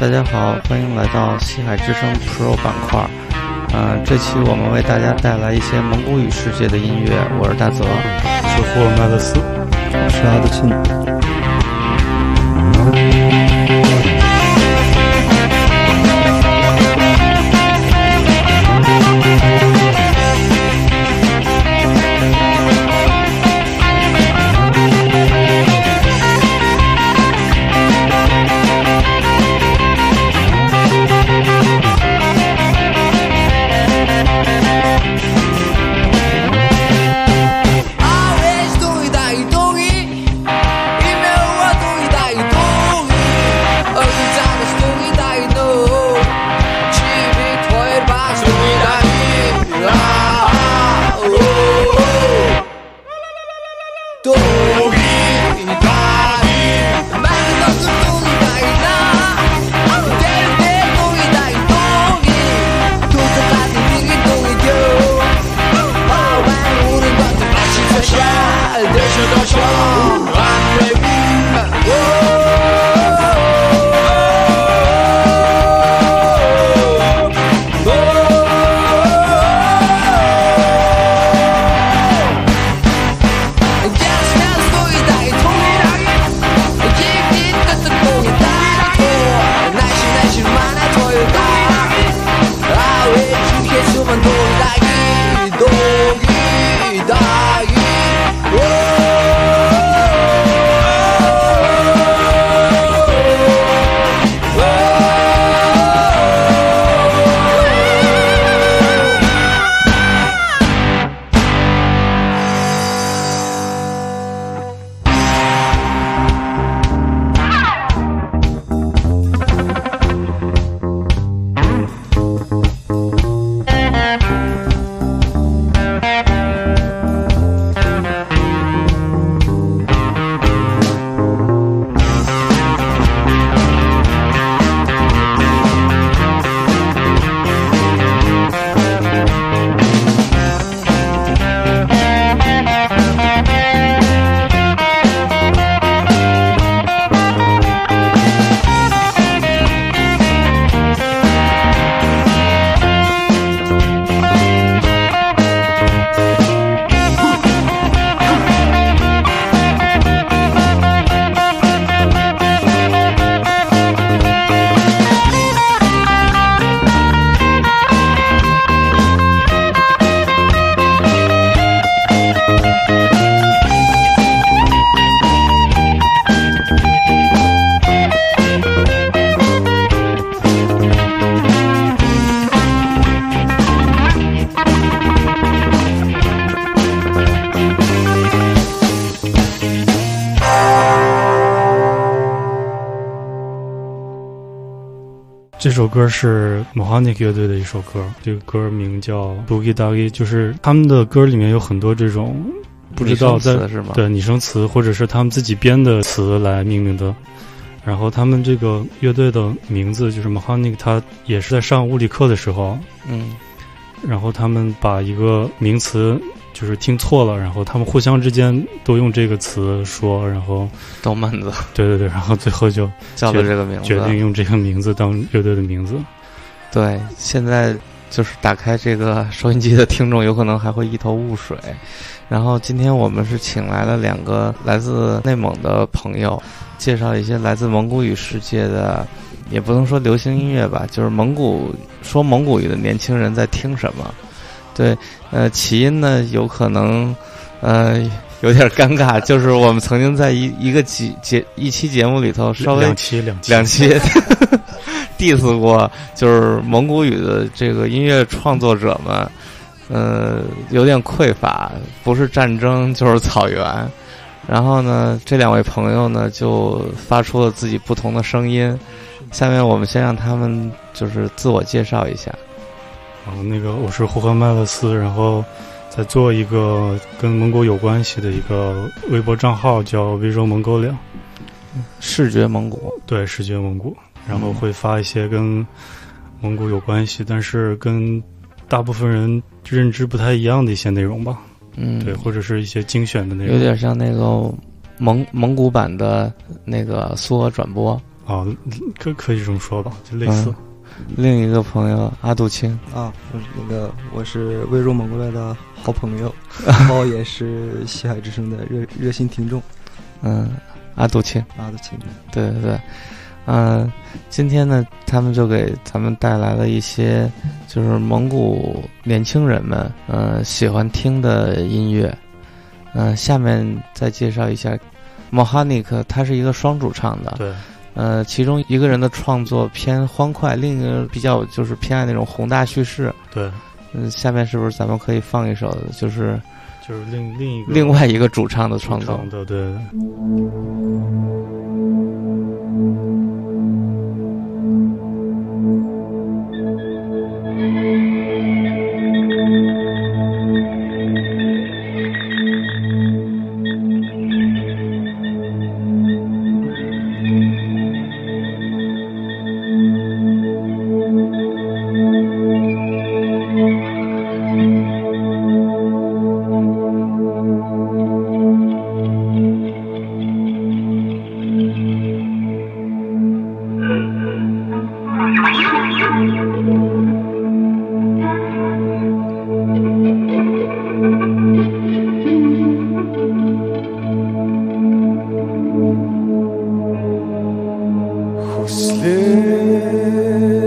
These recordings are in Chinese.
大家好，欢迎来到西海之声 Pro 板块。嗯，这期我们为大家带来一些蒙古语世界的音乐。我是大泽，是霍尔麦勒斯，我是阿德庆。歌是 Mohanic 乐队的一首歌，这个歌名叫 Boogie Doggy，就是他们的歌里面有很多这种不知道在对拟声词或者是他们自己编的词来命名的。然后他们这个乐队的名字就是 Mohanic，他也是在上物理课的时候，嗯，然后他们把一个名词。就是听错了，然后他们互相之间都用这个词说，然后逗闷子。对对对，然后最后就叫了这个名字，决定用这个名字当乐队的名字。对，现在就是打开这个收音机的听众，有可能还会一头雾水。然后今天我们是请来了两个来自内蒙的朋友，介绍一些来自蒙古语世界的，也不能说流行音乐吧，就是蒙古说蒙古语的年轻人在听什么。对，呃，起因呢，有可能，呃，有点尴尬，就是我们曾经在一一个节节一期节目里头稍微两期两期两期 diss 过，就是蒙古语的这个音乐创作者们，呃，有点匮乏，不是战争就是草原。然后呢，这两位朋友呢就发出了自己不同的声音。下面我们先让他们就是自我介绍一下。然后那个我是霍赫麦勒斯，然后在做一个跟蒙古有关系的一个微博账号，叫 Visual Mongolia，视觉蒙古，对，视觉蒙古，然后会发一些跟蒙古有关系，但是跟大部分人认知不太一样的一些内容吧，嗯，对，或者是一些精选的内容，有点像那个蒙蒙古版的那个苏俄转播。啊，可可以这么说吧，就类似。另一个朋友阿杜青啊，那个我是未入蒙过来的好朋友，然后也是西海之声的热热心听众。嗯，阿杜青，阿杜青，对对对。嗯，今天呢，他们就给咱们带来了一些，就是蒙古年轻人们，呃，喜欢听的音乐。嗯，下面再介绍一下，Mohanic，他是一个双主唱的。对。呃，其中一个人的创作偏欢快，另一个比较就是偏爱那种宏大叙事。对。嗯，下面是不是咱们可以放一首，就是就是另另一个另外一个主唱的创作？对对。slip.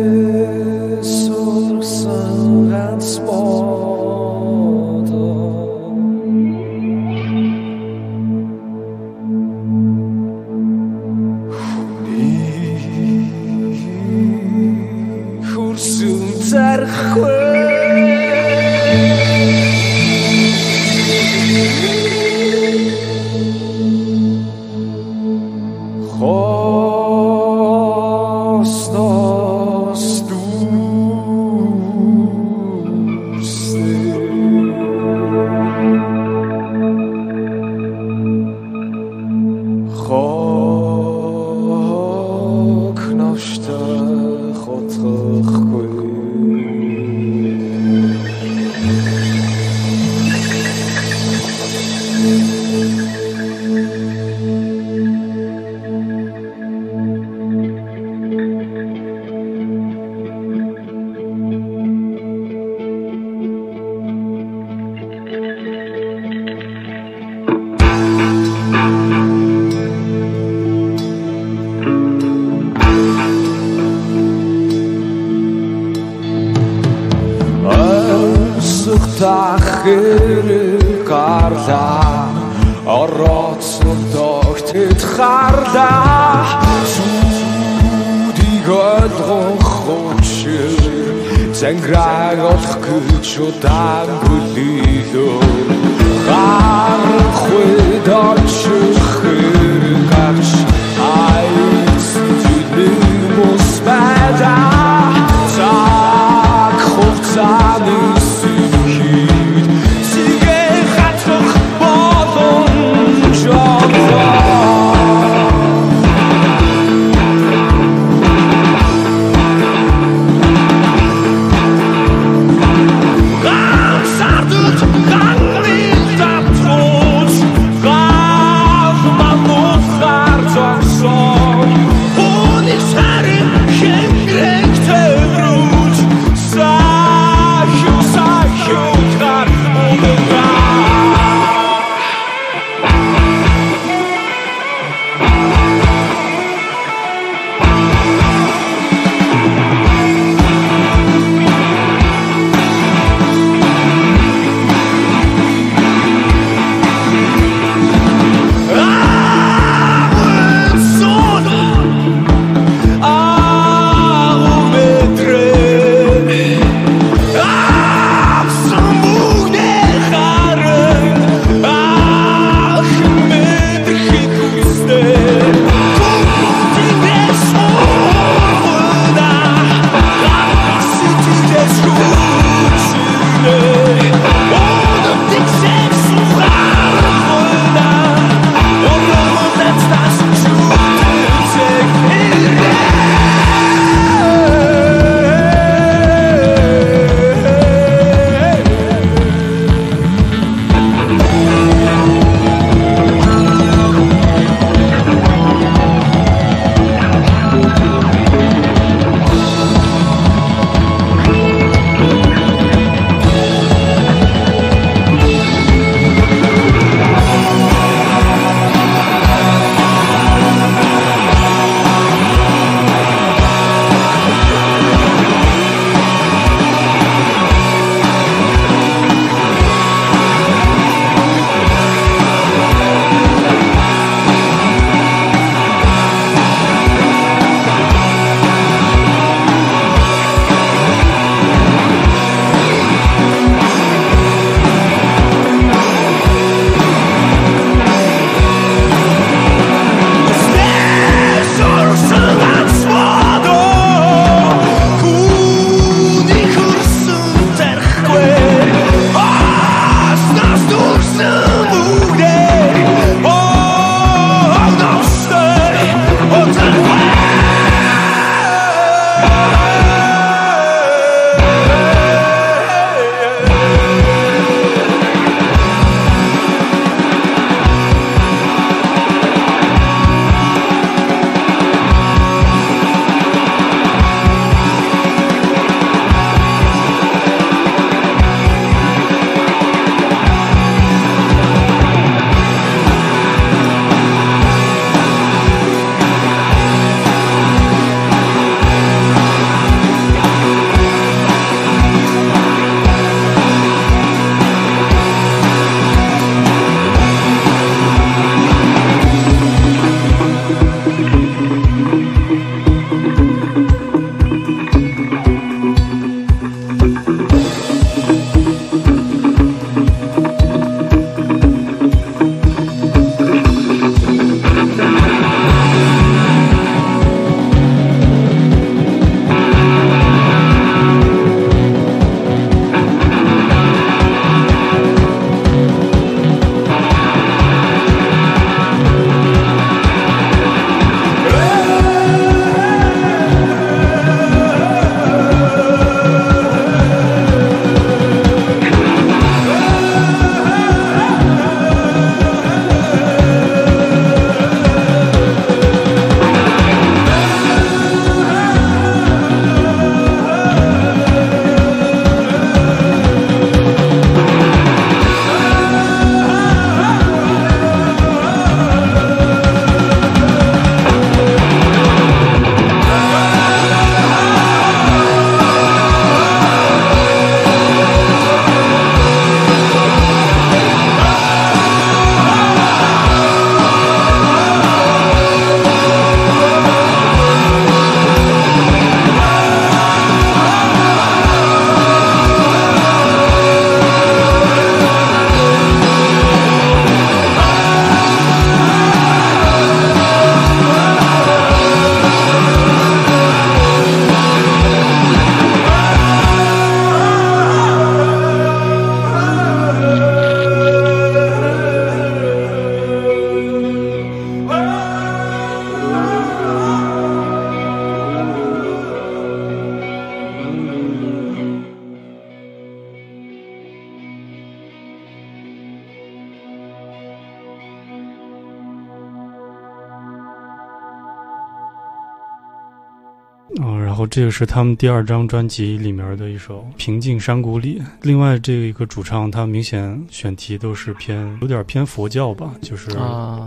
是他们第二张专辑里面的一首《平静山谷里》。另外，这一个主唱他明显选题都是偏有点偏佛教吧，就是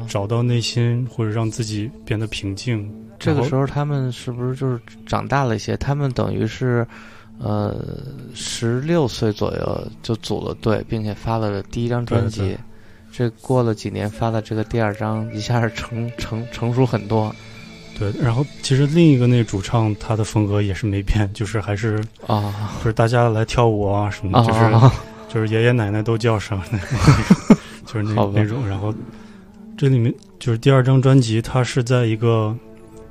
找到内心或者让自己变得平静。这个时候他们是不是就是长大了一些？他们等于是，呃，十六岁左右就组了队，并且发了第一张专辑。这过了几年发的这个第二张，一下是成成成熟很多。对，然后其实另一个那主唱他的风格也是没变，就是还是啊，就是大家来跳舞啊什么，就是就是爷爷奶奶都叫上，就是那那种。然后这里面就是第二张专辑，它是在一个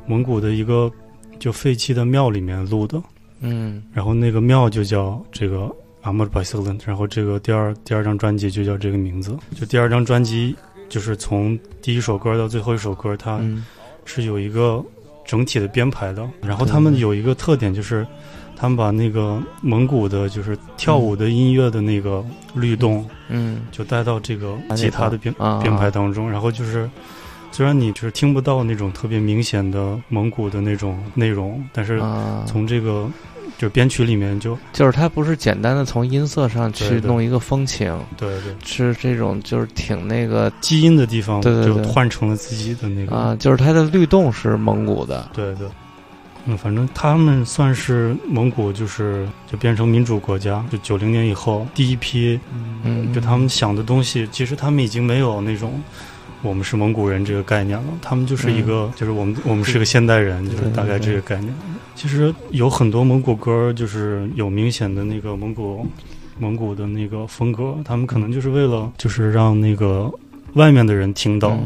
蒙古的一个就废弃的庙里面录的，嗯，然后那个庙就叫这个阿莫巴斯伦，然后这个第二第二张专辑就叫这个名字。就第二张专辑就是从第一首歌到最后一首歌，它。是有一个整体的编排的，然后他们有一个特点就是，他们把那个蒙古的，就是跳舞的音乐的那个律动，嗯，就带到这个吉他的编编排当中，然后就是，虽然你就是听不到那种特别明显的蒙古的那种内容，但是从这个。就编曲里面就就是它不是简单的从音色上去弄一个风情，对对，是这种就是挺那个基因的地方，对对对，换成了自己的那个啊，就是它的律动是蒙古的，对对，嗯，反正他们算是蒙古，就是就变成民主国家，就九零年以后第一批，嗯，就他们想的东西，其实他们已经没有那种。我们是蒙古人这个概念了，他们就是一个，就是我们我们是个现代人，就是大概这个概念。其实有很多蒙古歌，就是有明显的那个蒙古蒙古的那个风格，他们可能就是为了就是让那个。外面的人听到，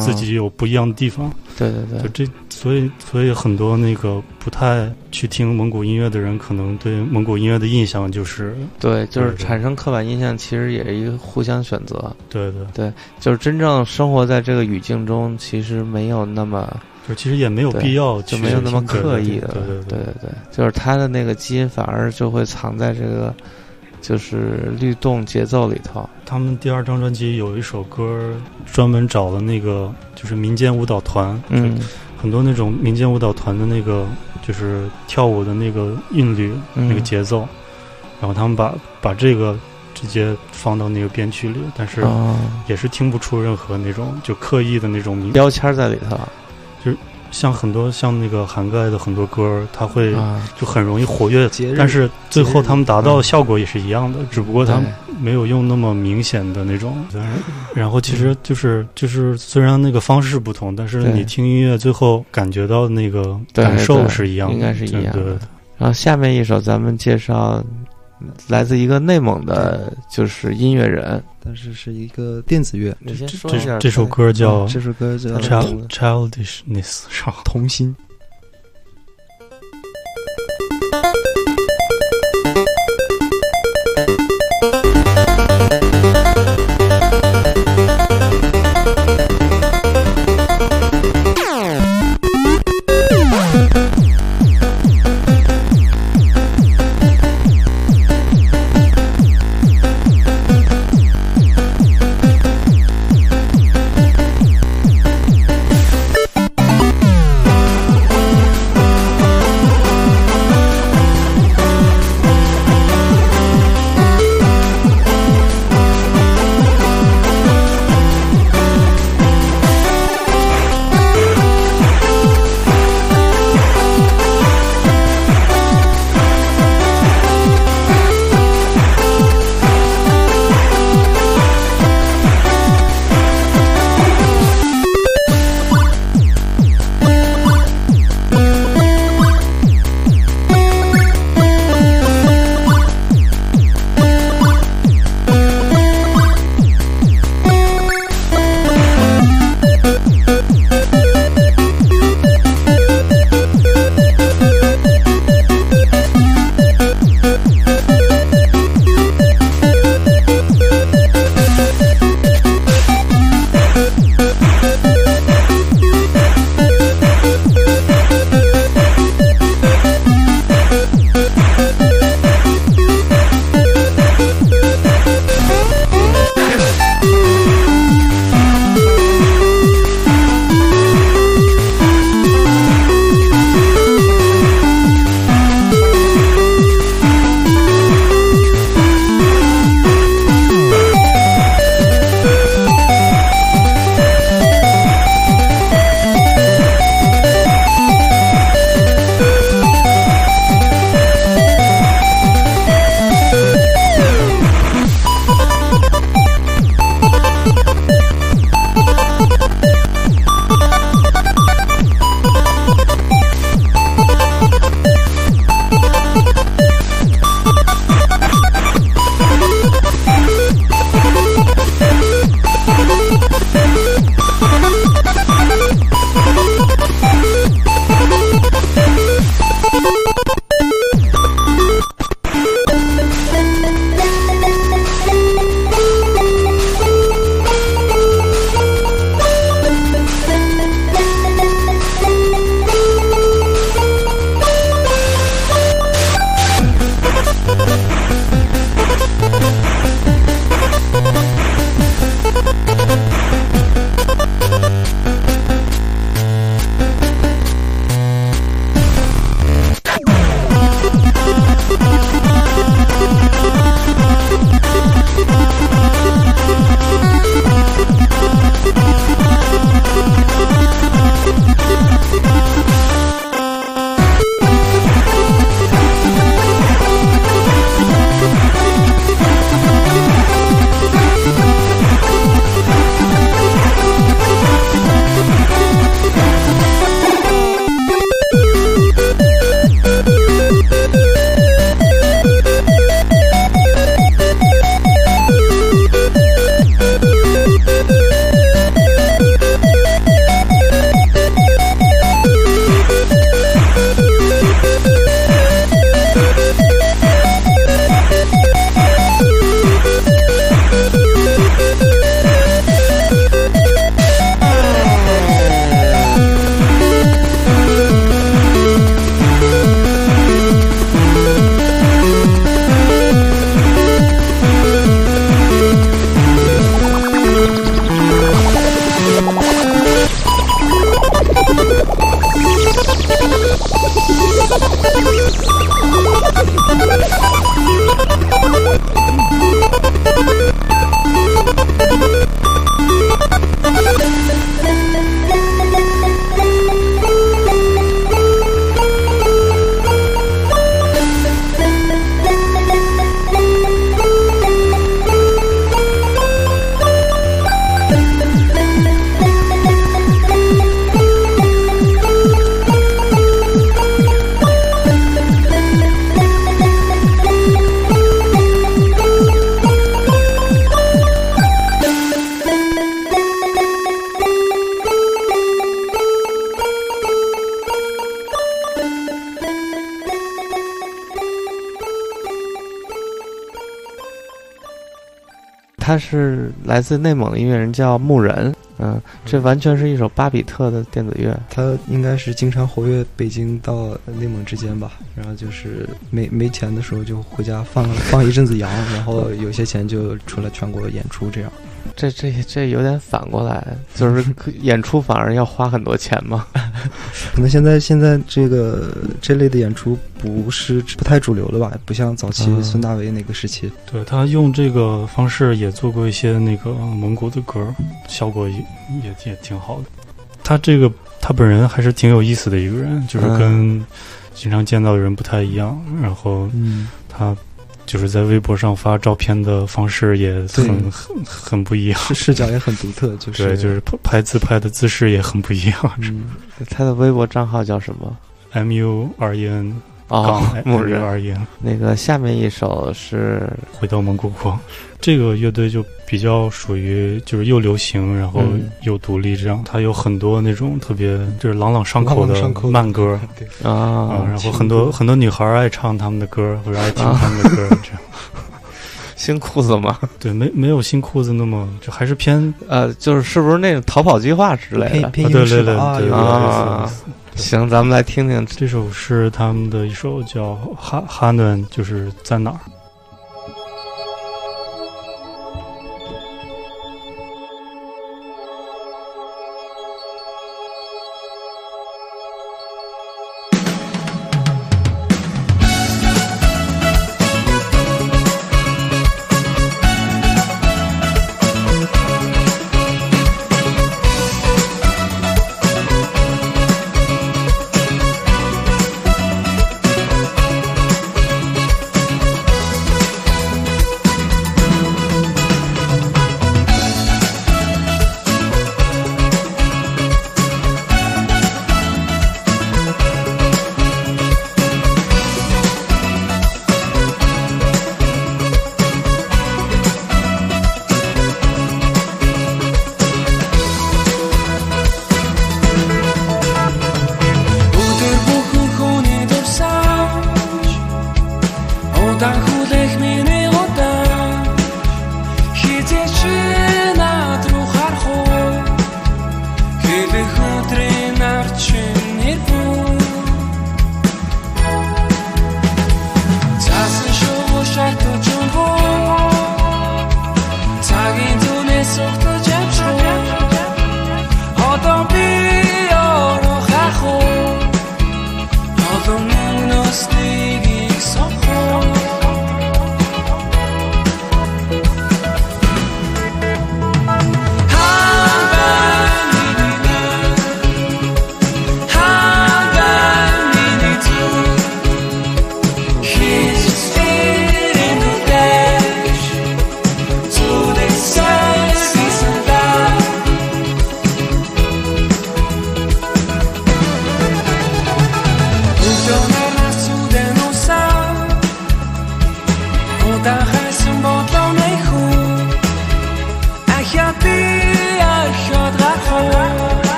自己有不一样的地方。对对对，就这，所以所以很多那个不太去听蒙古音乐的人，可能对蒙古音乐的印象就是，对，就是产生刻板印象，其实也是一个互相选择。对对对，就是真正生活在这个语境中，其实没有那么，就其实也没有必要，就没有那么刻意的。对对对对对，就是他的那个基因反而就会藏在这个。就是律动节奏里头，他们第二张专辑有一首歌，专门找了那个就是民间舞蹈团，嗯，很多那种民间舞蹈团的那个就是跳舞的那个韵律、那个节奏，然后他们把把这个直接放到那个编曲里，但是也是听不出任何那种就刻意的那种标签在里头，就是。像很多像那个涵盖的很多歌，它会就很容易活跃，但是最后他们达到的效果也是一样的，只不过他没有用那么明显的那种。然后其实就是就是虽然那个方式不同，但是你听音乐最后感觉到的那个感受是一样的，应该是一样的。然后下面一首咱们介绍。来自一个内蒙的，就是音乐人，但是是一个电子乐。这这这首歌叫这首歌叫 Childishness，童心。他是来自内蒙的音乐人，叫牧人。嗯，这完全是一首巴比特的电子乐。他应该是经常活跃北京到内蒙之间吧。然后就是没没钱的时候就回家放放一阵子羊，然后有些钱就出来全国演出这样。这这这有点反过来，就是 演出反而要花很多钱吗？可能现在现在这个这类的演出不是不太主流了吧？不像早期孙大为那个时期。对他用这个方式也做过一些那个蒙古的歌，效果也也也挺好的。他这个他本人还是挺有意思的一个人，就是跟经常见到的人不太一样。然后他。就是在微博上发照片的方式也很很很不一样，视角也很独特，就是对，就是拍自拍的姿势也很不一样。嗯，他的微博账号叫什么？M U R E N。哦，牧人而言，那个下面一首是《回到蒙古国》，这个乐队就比较属于就是又流行，然后又独立，这样它有很多那种特别就是朗朗上口的慢歌啊，然后很多很多女孩爱唱他们的歌或者爱听他们的歌，这样。新裤子吗？对，没没有新裤子那么就还是偏呃，就是是不是那种逃跑计划之类的？对对对啊。行，咱们来听听这首是他们的一首叫《哈哈暖》，就是在哪儿。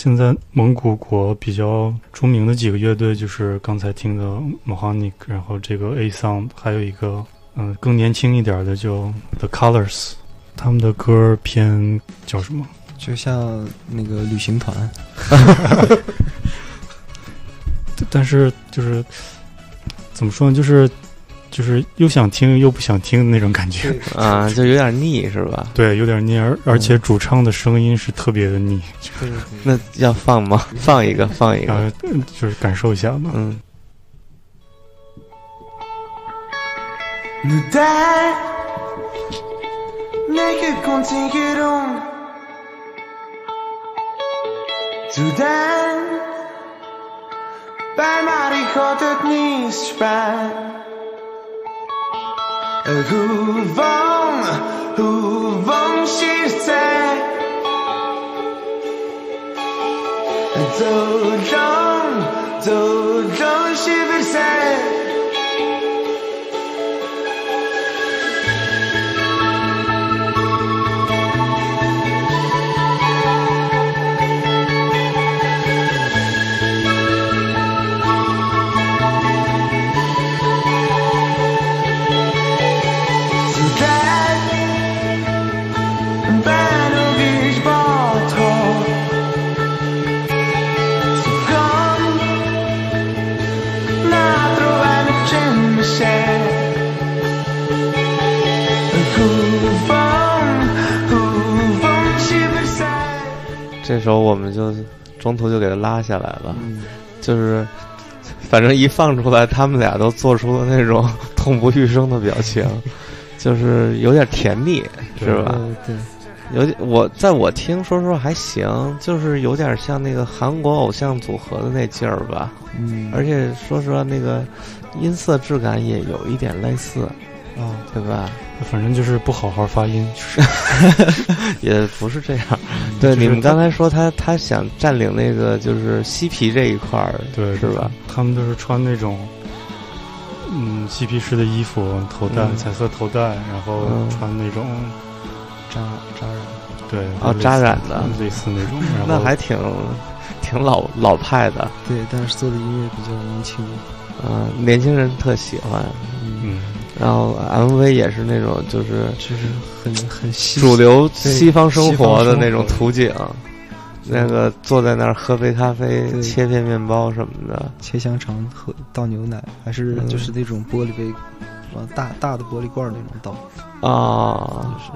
现在蒙古国比较出名的几个乐队就是刚才听的 Mohanic，然后这个 A Sound，还有一个嗯更年轻一点的就 The Colors，他们的歌偏叫什么？就像那个旅行团，但是就是怎么说呢？就是。就是又想听又不想听的那种感觉啊，就有点腻是吧？对，有点腻，而而且主唱的声音是特别的腻。那要放吗？放一个，放一个，就是感受一下嘛。嗯。Huvon, huvon shifte Dojon, dojon shifte 这时候我们就中途就给他拉下来了，就是，反正一放出来，他们俩都做出了那种 痛不欲生的表情，就是有点甜蜜，是吧？对，有点我在我听，说说还行，就是有点像那个韩国偶像组合的那劲儿吧。嗯，而且说实话，那个音色质感也有一点类似，啊，对吧？反正就是不好好发音，就 是也不是这样。对，你们刚才说他他想占领那个就是嬉皮这一块儿，对，是吧？他们都是穿那种嗯嬉皮士的衣服，头戴彩色头带，然后穿那种扎扎染，对，哦，扎染的，类似那种，那还挺挺老老派的。对，但是做的音乐比较年轻，啊，年轻人特喜欢。嗯，然后 MV 也是那种，就是就是很很主流西方生活的那种图景。那个坐在那儿喝杯咖啡，切片面包什么的，切香肠，喝倒牛奶，还是就是那种玻璃杯，往大大的玻璃罐那种倒。啊，就是，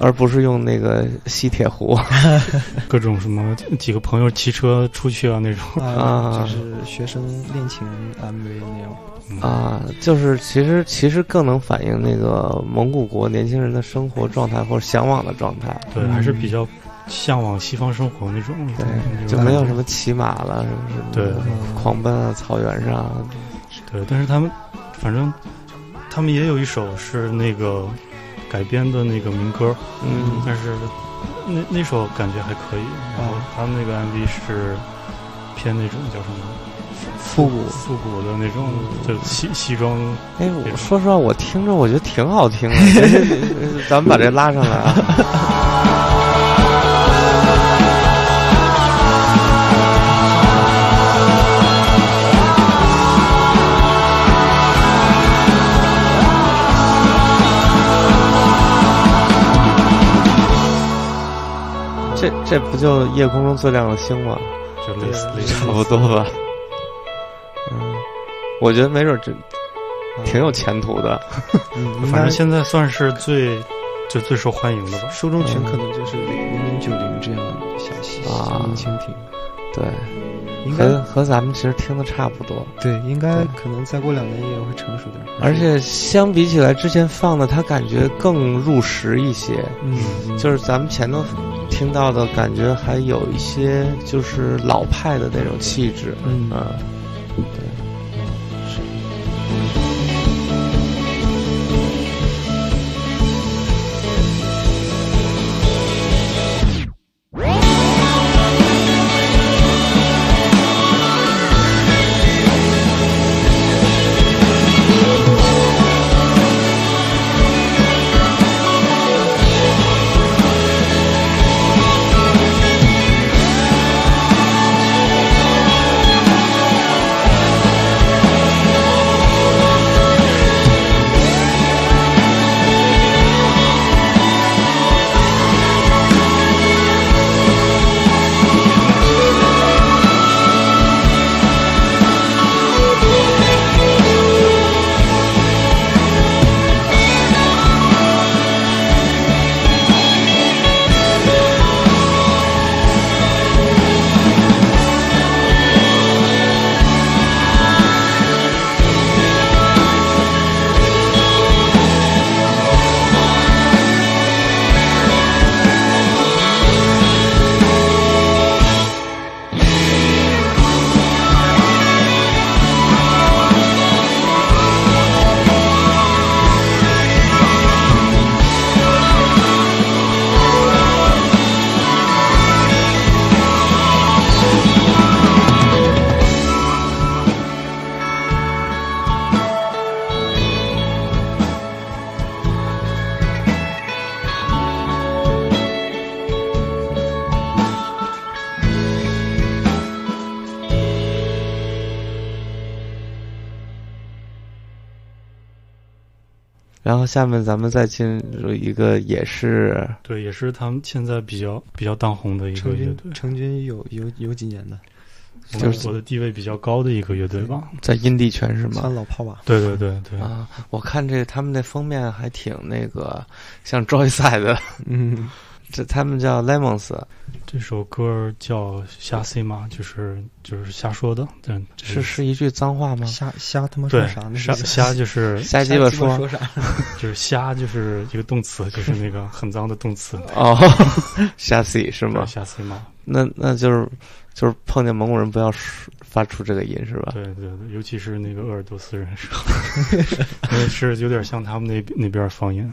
而不是用那个吸铁壶，各种什么几个朋友骑车出去啊那种。啊，就是学生恋情 MV 那样。啊，就是其实其实更能反映那个蒙古国年轻人的生活状态或者向往的状态，对，还是比较。向往西方生活那种，对，就没有什么骑马了，什么什么，对，狂奔啊，草原上，对。但是他们，反正他们也有一首是那个改编的那个民歌，嗯，但是那那首感觉还可以。然后他们那个 MV 是偏那种叫什么复古复古的那种，就西西装。哎，我说实话，我听着我觉得挺好听的。咱们把这拉上来啊。这这不就夜空中最亮的星吗？就类似差不多吧。嗯，我觉得没准这挺有前途的。反正现在算是最就最受欢迎的吧。受众群可能就是零零九零这样的小细啊，蜻蜓。对。应该和咱们其实听的差不多，对，应该可能再过两年也会成熟点。而且相比起来，之前放的它感觉更入时一些，嗯，就是咱们前头听到的感觉还有一些就是老派的那种气质，嗯，对。然后下面咱们再进入一个也是对，也是他们现在比较比较当红的一个乐队，成军有有有几年的，就是我的地位比较高的一个乐队吧，在阴地圈是吗？算老炮吧。对对对对啊！我看这他们那封面还挺那个像 Joyce 的，嗯。这他们叫 Lemons，这首歌叫瞎 C 嘛，就是就是瞎说的，对，是是一句脏话吗？瞎瞎他妈说啥呢？瞎瞎就是 瞎鸡巴说，说啥？就是瞎就是一个动词，就是那个很脏的动词。哦，瞎 C 是吗？瞎 C 嘛，那那就是就是碰见蒙古人不要发出这个音是吧？对对对，尤其是那个鄂尔多斯人是，是有点像他们那那边方言。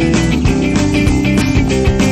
Eu não Música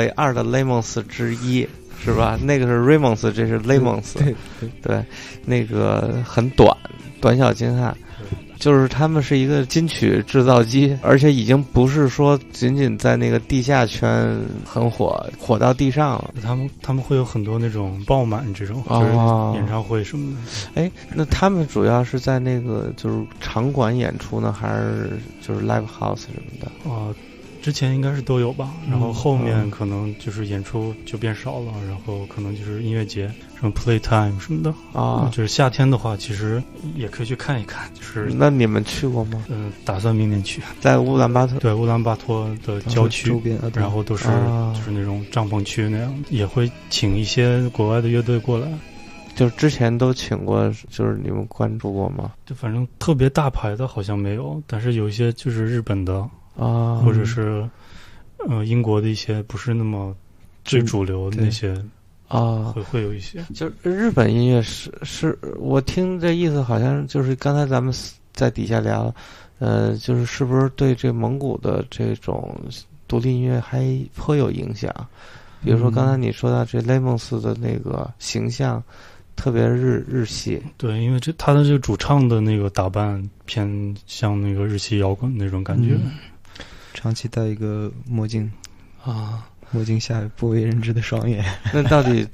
界上唯二的雷蒙斯之一，是吧？那个是瑞蒙斯，这是雷蒙斯。对对对，那个很短，短小精悍。就是他们是一个金曲制造机，而且已经不是说仅仅在那个地下圈很火，火到地上了。他们他们会有很多那种爆满这种，就是演唱会什么的。哎，那他们主要是在那个就是场馆演出呢，还是就是 live house 什么的？啊。之前应该是都有吧，然后后面可能就是演出就变少了，然后可能就是音乐节，什么 playtime 什么的啊。就是夏天的话，其实也可以去看一看。就是那你们去过吗？嗯，打算明年去。在乌兰巴托，对乌兰巴托的郊区周边，然后都是就是那种帐篷区那样，也会请一些国外的乐队过来。就是之前都请过，就是你们关注过吗？就反正特别大牌的好像没有，但是有一些就是日本的。啊，或者是，呃，英国的一些不是那么最主流的那些啊，会会有一些。就日本音乐是是，我听这意思好像就是刚才咱们在底下聊，呃，就是是不是对这蒙古的这种独立音乐还颇有影响？比如说刚才你说到这雷蒙斯的那个形象。特别日日系，对，因为这他的这个主唱的那个打扮偏像那个日系摇滚那种感觉，长期戴一个墨镜啊，墨镜下不为人知的双眼。那到底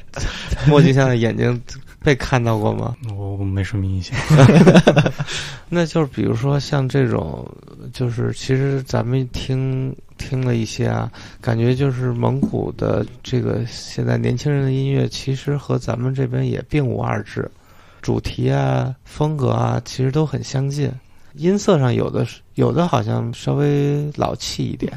墨镜下的眼睛被看到过吗？我没什么印象。那就是比如说像这种，就是其实咱们听。听了一些啊，感觉就是蒙古的这个现在年轻人的音乐，其实和咱们这边也并无二致，主题啊、风格啊，其实都很相近。音色上有的是有的好像稍微老气一点，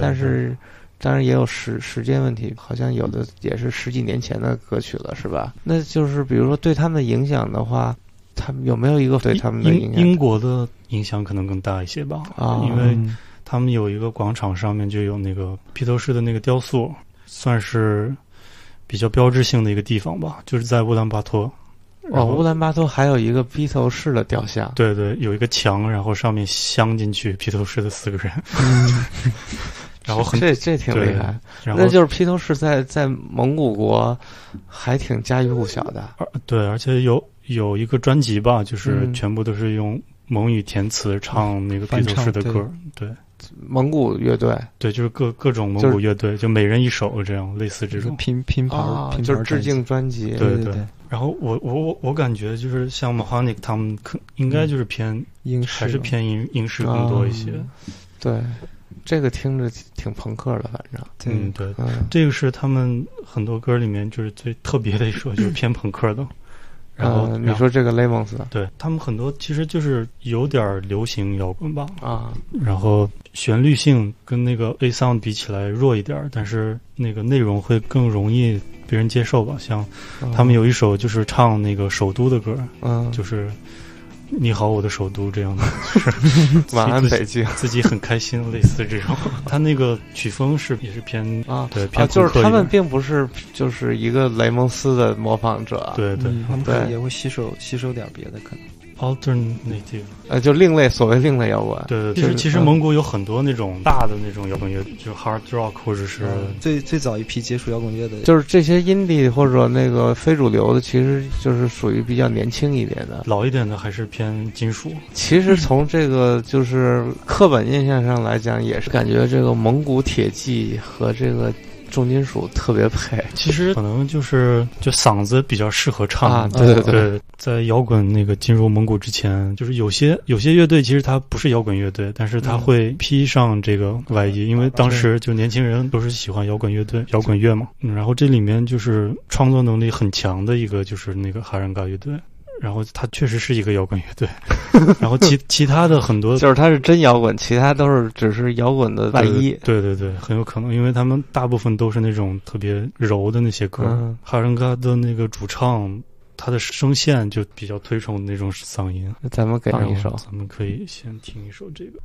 但是当然也有时时间问题，好像有的也是十几年前的歌曲了，是吧？那就是比如说对他们的影响的话，他们有没有一个对他们的影响？英国的影响可能更大一些吧，啊，因为。他们有一个广场，上面就有那个披头士的那个雕塑，算是比较标志性的一个地方吧，就是在乌兰巴托。哦，乌兰巴托还有一个披头士的雕像。对对，有一个墙，然后上面镶进去披头士的四个人。然后这这挺厉害，那就是披头士在在蒙古国还挺家喻户晓的。对，而且有有一个专辑吧，就是全部都是用蒙语填词唱那个披头士的歌。对。蒙古乐队，对，就是各各种蒙古乐队，就每人一首这样，类似这种拼拼盘，就是致敬专辑。对对对。然后我我我我感觉就是像 Mahonic 他们，可应该就是偏英式，还是偏英英式更多一些。对，这个听着挺朋克的，反正。嗯，对，这个是他们很多歌里面就是最特别的一首，就是偏朋克的。然后你说这个 Lemons，对他们很多其实就是有点流行摇滚吧啊，然后旋律性跟那个 A Sound 比起来弱一点，但是那个内容会更容易别人接受吧。像他们有一首就是唱那个首都的歌，嗯，就是。你好，我的首都，这样的，晚安北京，自己很开心，类似这种。他那个曲风是也是偏啊，对，偏就是他们并不是就是一个雷蒙斯的模仿者，对对，他们也会吸收吸收点别的可能。Alternative，呃，就另类，所谓另类摇滚。对，其实其实蒙古有很多那种大的那种摇滚乐，就 hard rock 或者是最最早一批接触摇滚乐的，就是这些 indie 或者那个非主流的，其实就是属于比较年轻一点的，老一点的还是偏金属。其实从这个就是刻板印象上来讲，也是感觉这个蒙古铁骑和这个。重金属特别配，其实可能就是就嗓子比较适合唱啊。对对对，在摇滚那个进入蒙古之前，就是有些有些乐队其实它不是摇滚乐队，但是它会披上这个外衣，因为当时就年轻人都是喜欢摇滚乐队、摇滚乐嘛。然后这里面就是创作能力很强的一个，就是那个哈然嘎乐队。然后他确实是一个摇滚乐队，然后其其他的很多 就是他是真摇滚，其他都是只是摇滚的外衣。对对对，很有可能，因为他们大部分都是那种特别柔的那些歌。哈仁嘎的那个主唱，他的声线就比较推崇那种嗓音。咱们给一首，咱们可以先听一首这个。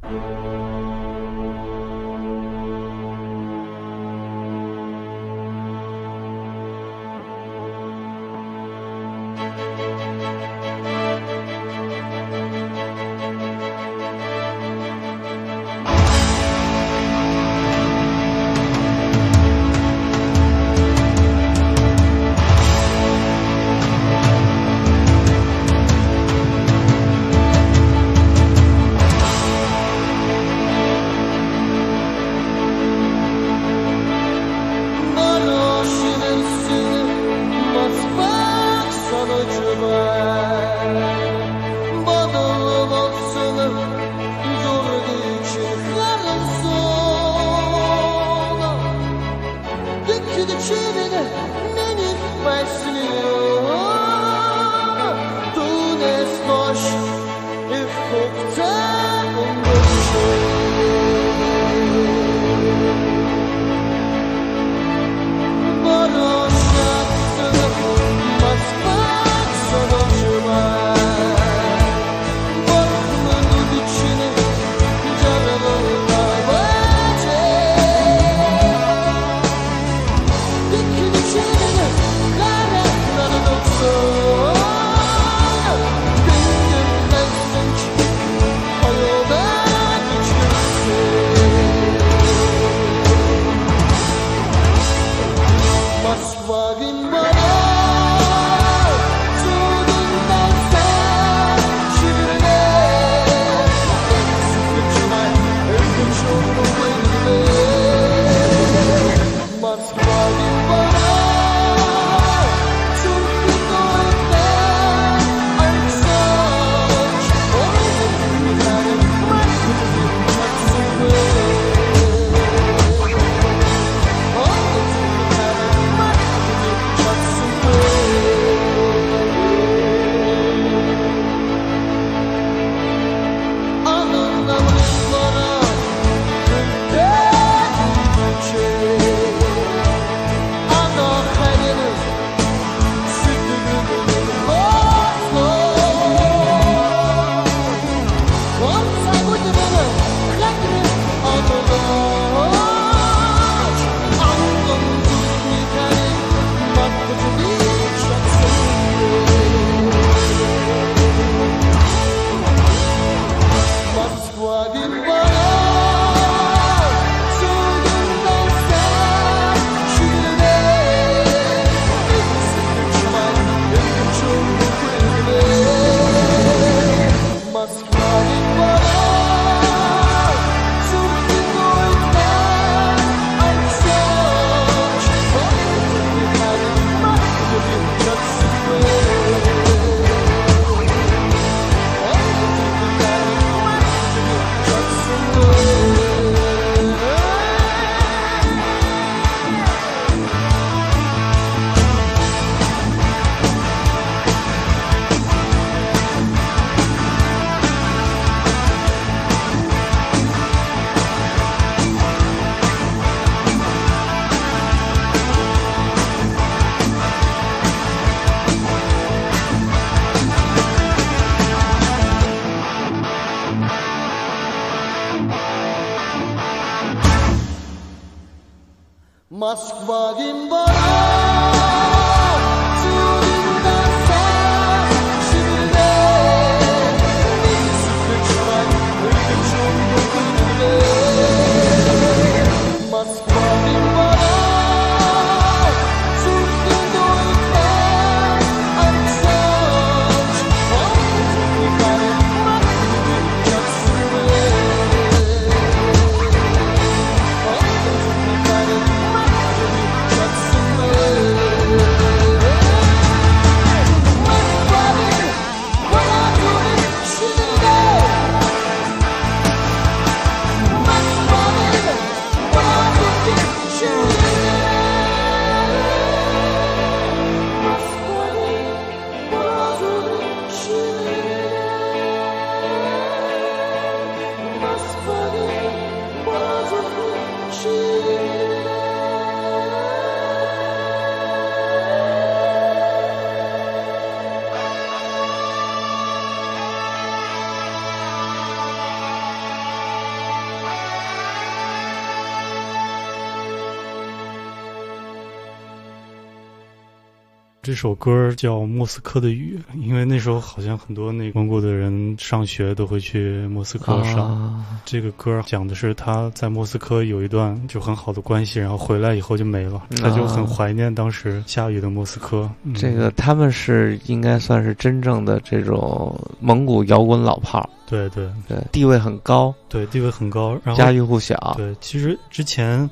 首歌叫《莫斯科的雨》，因为那时候好像很多那蒙古的人上学都会去莫斯科上。这个歌讲的是他在莫斯科有一段就很好的关系，然后回来以后就没了，他就很怀念当时下雨的莫斯科。这个他们是应该算是真正的这种蒙古摇滚老炮，对对对，地位很高，对地位很高，然后家喻户晓。对，其实之前。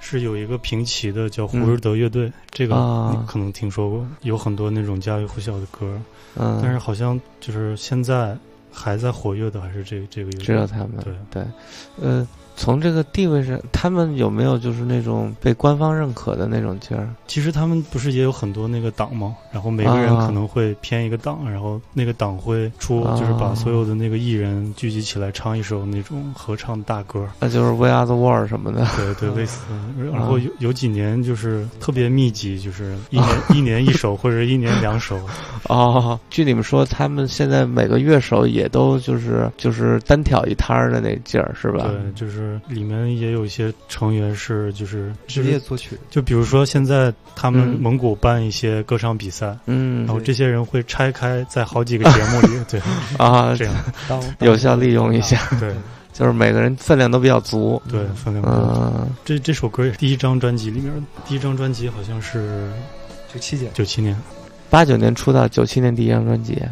是有一个平齐的叫胡尔德乐队，这个你可能听说过，有很多那种家喻户晓的歌，但是好像就是现在还在活跃的还是这这个乐队。知道他们对。对，呃，从这个地位上，他们有没有就是那种被官方认可的那种劲儿？其实他们不是也有很多那个党吗？然后每个人可能会偏一个党，然后那个党会出，就是把所有的那个艺人聚集起来唱一首那种合唱大歌，那就是《We Are the World》什么的。对对，类似。然后有有几年就是特别密集，就是一年 一年一首或者一年两首。哦，据你们说，他们现在每个乐手也都就是就是单挑一摊儿的那劲儿，是吧？对，就是里面也有一些成员是就是职业作曲，就比如说现在他们蒙古办一些歌唱比赛，嗯，然后这些人会拆开在好几个节目里，对啊，这样。有效利用一下，对，就是每个人分量都比较足，对，分量嗯，这这首歌也是第一张专辑里面，第一张专辑好像是九七年，九七年。八九年出道，九七年第一张专辑。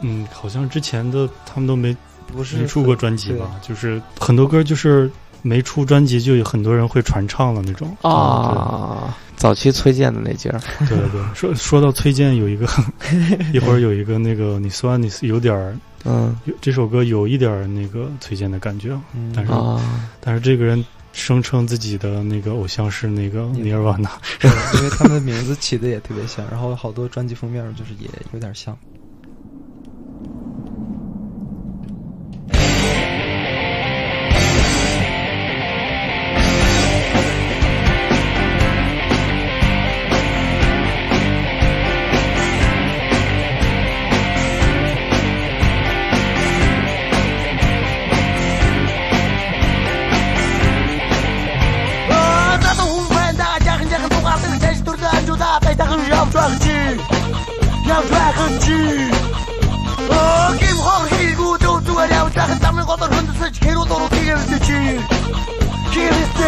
嗯，好像之前的他们都没不是没出过专辑吧？就是很多歌就是没出专辑，就有很多人会传唱了那种啊。早期崔健的那劲儿。对对对，说说到崔健，有一个 一会儿有一个那个你算你有点儿嗯，这首歌有一点儿那个崔健的感觉，但是但是这个人。声称自己的那个偶像是那个尼尔瓦纳，因为他们的名字起的也特别像，然后好多专辑封面就是也有点像。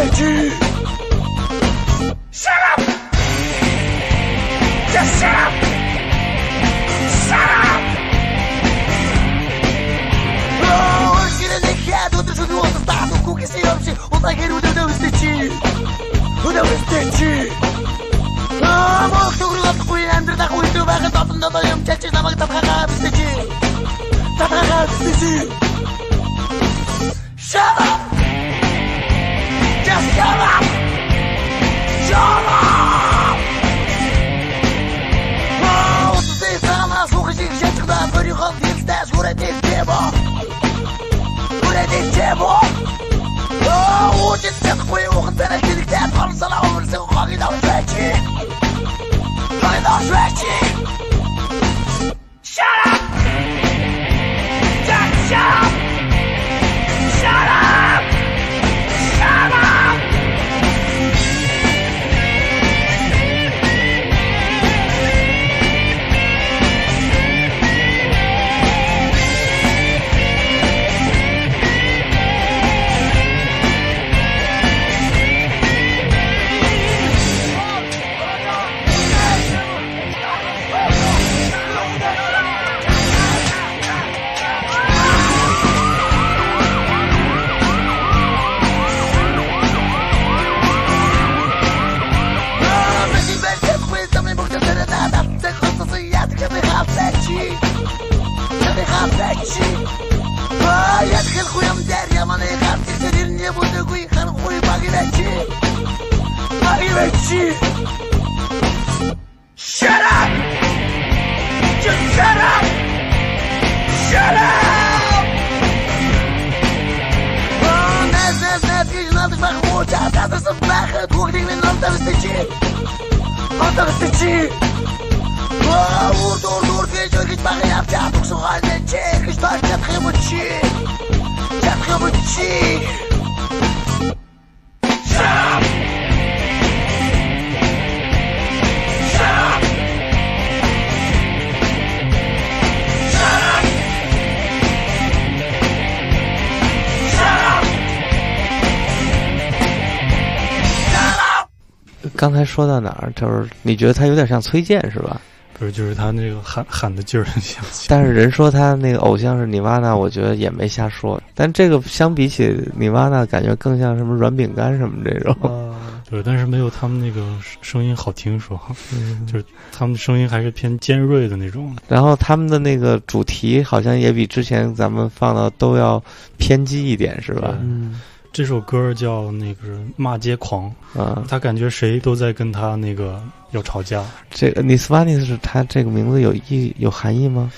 돼지 Shut up! Just shut up! Shut up! 얼씨는 내게도 늦은 옷을 따도 고기세 없이 오마이게로 내다운 스테치 내다운 스테치 목적으로 갖고 안 들다고 이두박은 덮은 너도 염자치 나막 답하가 스테치 답하가 스테치 Shut up! يبوق وش السخوي وخدنا الكلكتات فرصة لهم نسوق غادي نعرف غادي نعرف باشی باید خیل خویم در یمن غرب سریر نبوده گوی خن خوی باگیره چی باگیره چی Shut up! Just shut up! Shut up! Oh, nas, nas, nas, гэж надад махмуу чаас адасан байхад бүгдийг минь ном тавьсан чи. Ном тавьсан чи. 刚才说到哪儿？就是你觉得他有点像崔健是吧？不是，就是他那个喊喊的劲儿很像。但是人说他那个偶像是尼瓦纳，我觉得也没瞎说。但这个相比起尼瓦纳，感觉更像什么软饼干什么这种。对，但是没有他们那个声音好听，说，就是他们声音还是偏尖锐的那种。然后他们的那个主题好像也比之前咱们放的都要偏激一点，是吧？嗯。这首歌叫那个骂街狂啊，他感觉谁都在跟他那个要吵架。这个 Nisvani 是他这个名字有意有含义吗？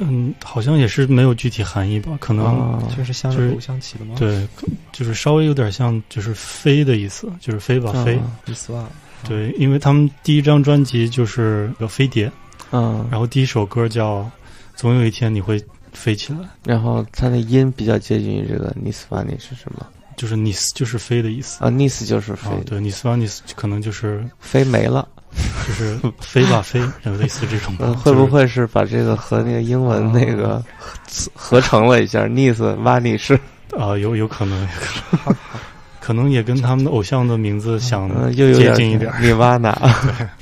嗯，好像也是没有具体含义吧，可能就是像是偶像起的吗？对，就是稍微有点像，就是飞的意思，就是飞吧飞。对，因为他们第一张专辑就是有飞碟，嗯，然后第一首歌叫《总有一天你会飞起来》，然后它的音比较接近于这个 Nisvani 是什么？就是 Nis 就是飞的意思啊，Nis 就是飞，对，nis v a n i s 可能就是飞没了。就是飞吧飞，类似这种。会不会是把这个和那个英文那个合成了一下？Nis 瓦尼是啊，有有可能，可能也跟他们的偶像的名字想的又有接近一点。尼瓦纳，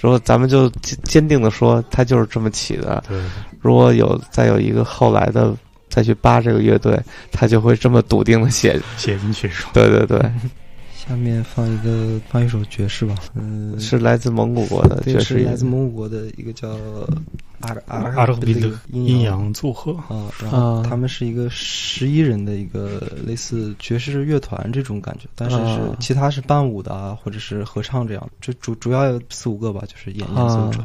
如果咱们就坚定的说，他就是这么起的。对，如果有再有一个后来的再去扒这个乐队，他就会这么笃定的写写进去。对对对。下面放一个放一首爵士吧，嗯，是来自蒙古国的爵士，来自蒙古国的一个叫阿阿阿尔比的阴阳组合啊，然后他们是一个十一人的一个类似爵士乐团这种感觉，但是是其他是伴舞的啊，或者是合唱这样，就主主要有四五个吧，就是演演奏者。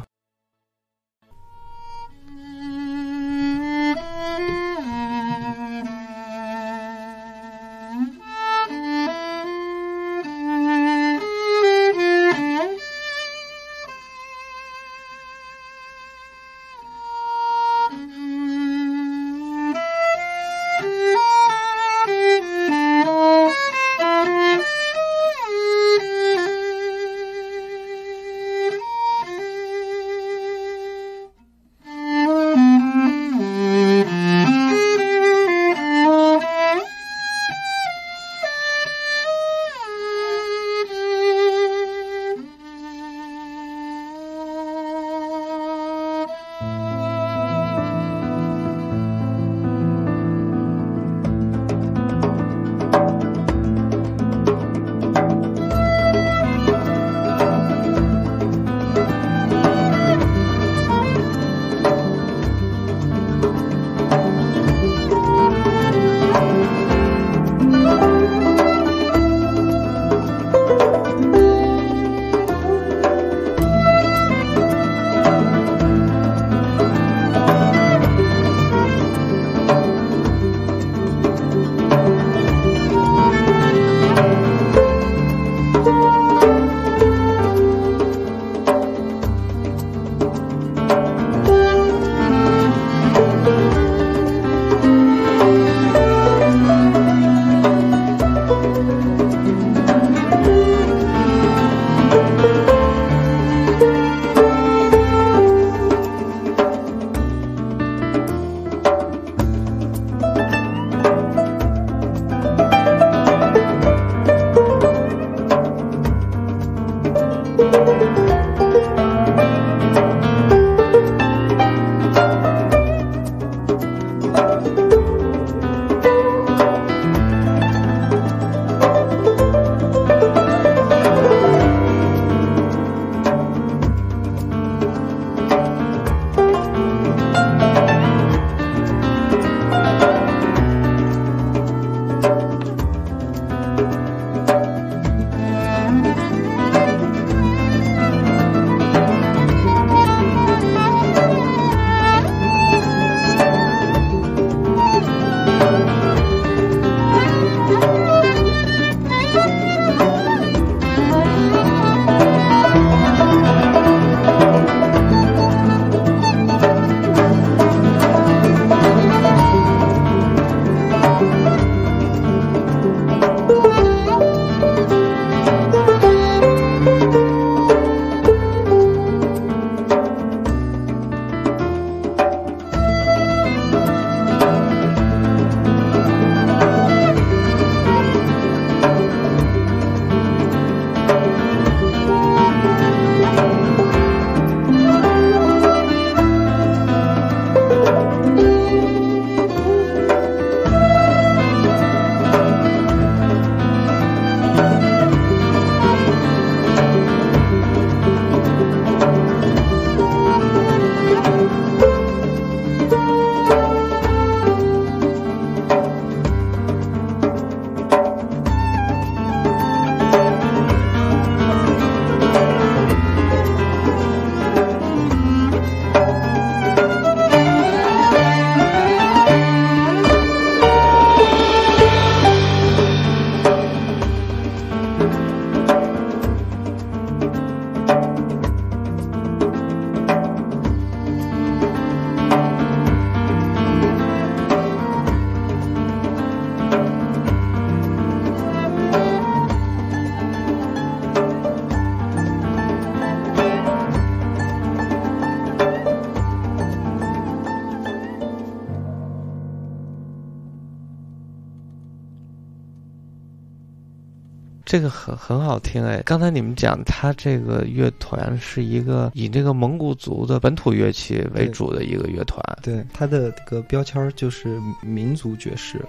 这个很很好听哎。刚才你们讲，他这个乐团是一个以这个蒙古族的本土乐器为主的一个乐团。对，它的这个标签就是民族爵士。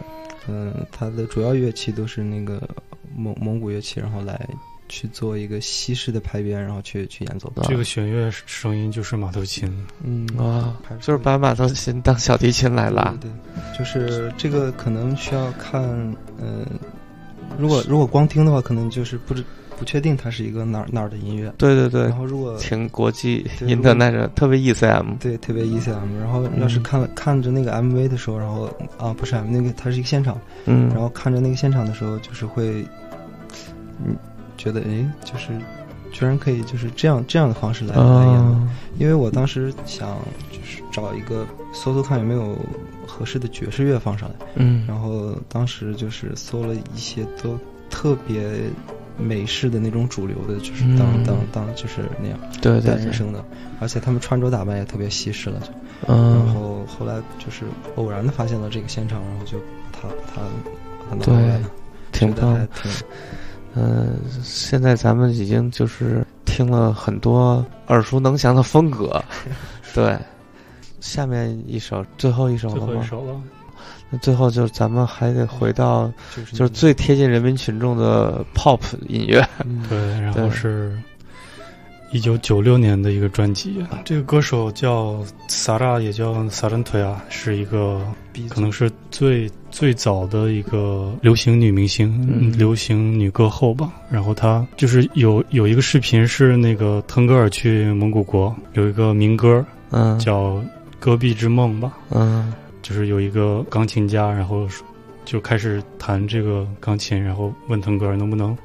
嗯，它的主要乐器都是那个蒙蒙古乐器，然后来去做一个西式的排编，然后去去演奏。这个弦乐声音就是马头琴。嗯啊，就是把马头琴当小提琴来拉。对，就是这个可能需要看嗯。如果如果光听的话，可能就是不知不确定它是一个哪儿哪儿的音乐。对对对。然后如果听国际音的那个特别 ECM。对，特别 ECM。然后要是看看着那个 MV 的时候，然后啊不是 M 那个它是一个现场。嗯。然后看着那个现场的时候，就是会，嗯，觉得哎，就是居然可以就是这样这样的方式来来演。因为我当时想就是找一个搜搜看有没有。合适的爵士乐放上来，嗯，然后当时就是搜了一些都特别美式的那种主流的，就是当当当就是那样，对对人生的，而且他们穿着打扮也特别西式了，就，嗯，然后后来就是偶然的发现了这个现场，然后就他他他拿过来了，挺棒，挺，嗯，现在咱们已经就是听了很多耳熟能详的风格，对。下面一首，最后一首了吗？最后一首了。那最后就咱们还得回到，就是最贴近人民群众的 pop 音乐。对，然后是一九九六年的一个专辑。这个歌手叫萨拉，也叫萨伦腿啊，是一个可能是最最早的一个流行女明星、流行女歌后吧。然后她就是有有一个视频是那个腾格尔去蒙古国，有一个民歌，嗯，叫。戈壁之梦吧，嗯，就是有一个钢琴家，然后就开始弹这个钢琴，然后问腾格尔能不能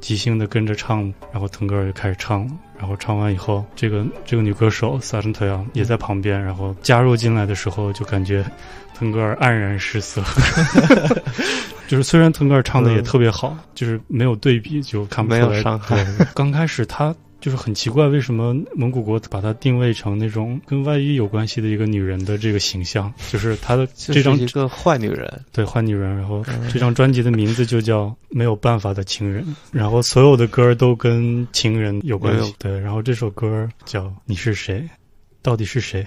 即兴的跟着唱，然后腾格尔就开始唱了，然后唱完以后，这个这个女歌手萨申特扬也在旁边，然后加入进来的时候，就感觉腾格尔黯然失色，就是虽然腾格尔唱的也特别好，就是没有对比就看不出来伤害。刚开始他。就是很奇怪，为什么蒙古国把她定位成那种跟外遇有关系的一个女人的这个形象？就是她的 这张一个坏女人，对坏女人。然后这张专辑的名字就叫《没有办法的情人》，然后所有的歌都跟情人有关系。对，然后这首歌叫《你是谁》，到底是谁？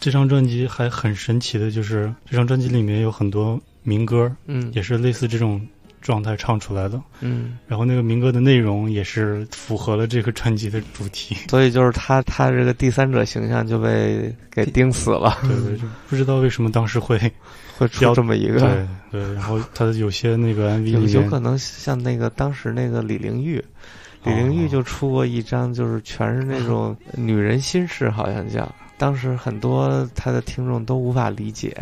这张专辑还很神奇的，就是这张专辑里面有很多民歌，嗯，也是类似这种状态唱出来的，嗯，然后那个民歌的内容也是符合了这个专辑的主题，所以就是他他这个第三者形象就被给钉死了，对对，就不知道为什么当时会 会出这么一个，对对，然后他有些那个 MV 有可能像那个当时那个李玲玉。李玲玉就出过一张，就是全是那种女人心事，好像叫。当时很多他的听众都无法理解，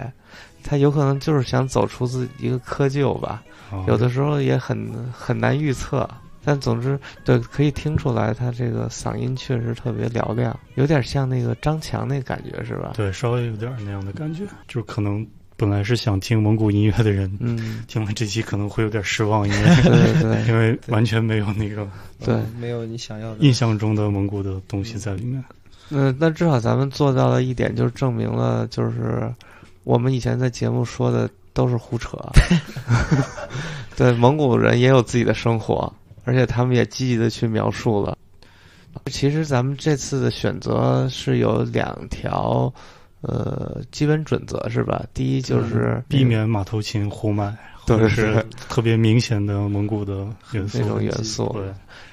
他有可能就是想走出自己一个窠臼吧。有的时候也很很难预测，但总之对可以听出来，他这个嗓音确实特别嘹亮，有点像那个张强那感觉，是吧？对，稍微有点那样的感觉，就是可能。本来是想听蒙古音乐的人，嗯，听完这期可能会有点失望，因为对对，因为完全没有那个对，没有你想要的印象中的蒙古的东西在里面。嗯，那至少咱们做到了一点，就是证明了，就是我们以前在节目说的都是胡扯。对，蒙古人也有自己的生活，而且他们也积极的去描述了。其实咱们这次的选择是有两条。呃，基本准则是吧？第一就是避免马头琴、胡麦，或者是特别明显的蒙古的元素那种元素。对。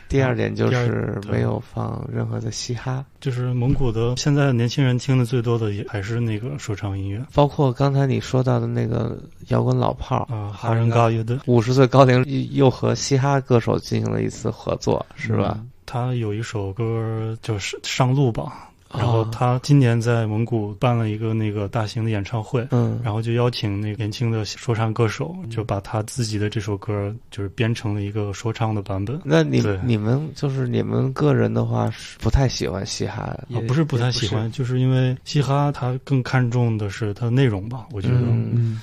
第二点就是没有放任何的嘻哈，就是蒙古的现在年轻人听的最多的也还是那个说唱音乐，包括刚才你说到的那个摇滚老炮儿啊，哈人高乐队，五十岁高龄又和嘻哈歌手进行了一次合作，是吧？他有一首歌就是《上路吧》。然后他今年在蒙古办了一个那个大型的演唱会，嗯，然后就邀请那个年轻的说唱歌手，就把他自己的这首歌就是编成了一个说唱的版本。那你你们就是你们个人的话是不太喜欢嘻哈，不是不太喜欢，就是因为嘻哈它更看重的是它的内容吧，我觉得。嗯。嗯，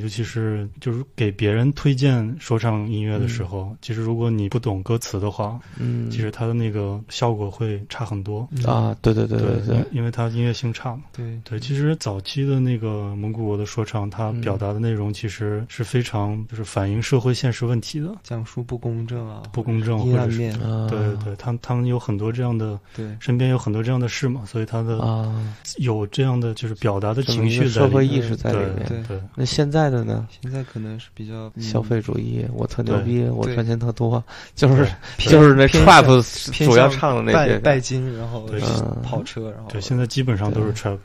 尤其是就是给别人推荐说唱音乐的时候，其实如果你不懂歌词的话，嗯，其实它的那个效果会差很多啊。对对对对对，因为它音乐性差嘛。对对，其实早期的那个蒙古国的说唱，它表达的内容其实是非常就是反映社会现实问题的，讲述不公正啊，不公正阴暗面。对对对，他他们有很多这样的，对，身边有很多这样的事嘛，所以他的啊有这样的就是表达的情绪社会意识在里面。对对，那现在的呢？现在可能是比较消费主义，我特牛逼，我赚钱特多，就是就是那 trap 主要唱的那些拜金，然后跑车，然后对，现在基本上都是 trap。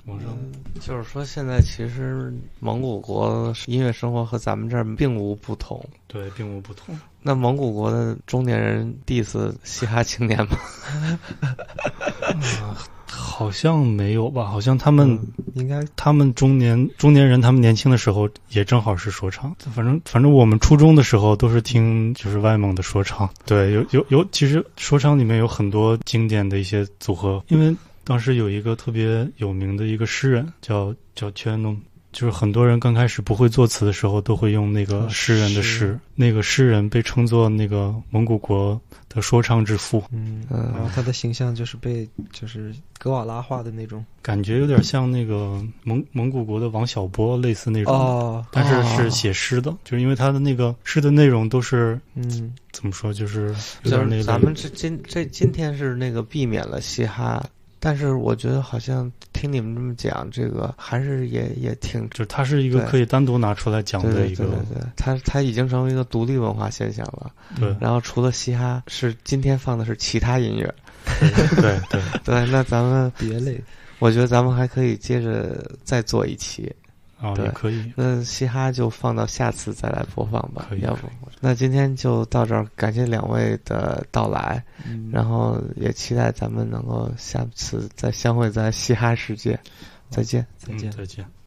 就是说，现在其实蒙古国音乐生活和咱们这儿并无不同，对，并无不同。那蒙古国的中年人 diss 嘻哈青年吗？好像没有吧？好像他们应该，他们中年中年人，他们年轻的时候也正好是说唱。反正反正我们初中的时候都是听就是外蒙的说唱。对，有有有，其实说唱里面有很多经典的一些组合。因为当时有一个特别有名的一个诗人叫叫圈农。就是很多人刚开始不会作词的时候，都会用那个诗人的诗。那个诗人被称作那个蒙古国的说唱之父。嗯，然后他的形象就是被就是格瓦拉化的那种，感觉有点像那个蒙蒙古国的王小波，类似那种。哦，但是是写诗的，就是因为他的那个诗的内容都是嗯，怎么说，就是有点那个咱们这今这今天是那个避免了嘻哈。但是我觉得好像听你们这么讲，这个还是也也挺，就是它是一个可以单独拿出来讲的一个，对对对，它它已经成为一个独立文化现象了。对，然后除了嘻哈，是今天放的是其他音乐。对 对对，那咱们别累，我觉得咱们还可以接着再做一期。啊，对，可以。那嘻哈就放到下次再来播放吧，要不？那今天就到这儿，感谢两位的到来，然后也期待咱们能够下次再相会在嘻哈世界。再见，再见，再见。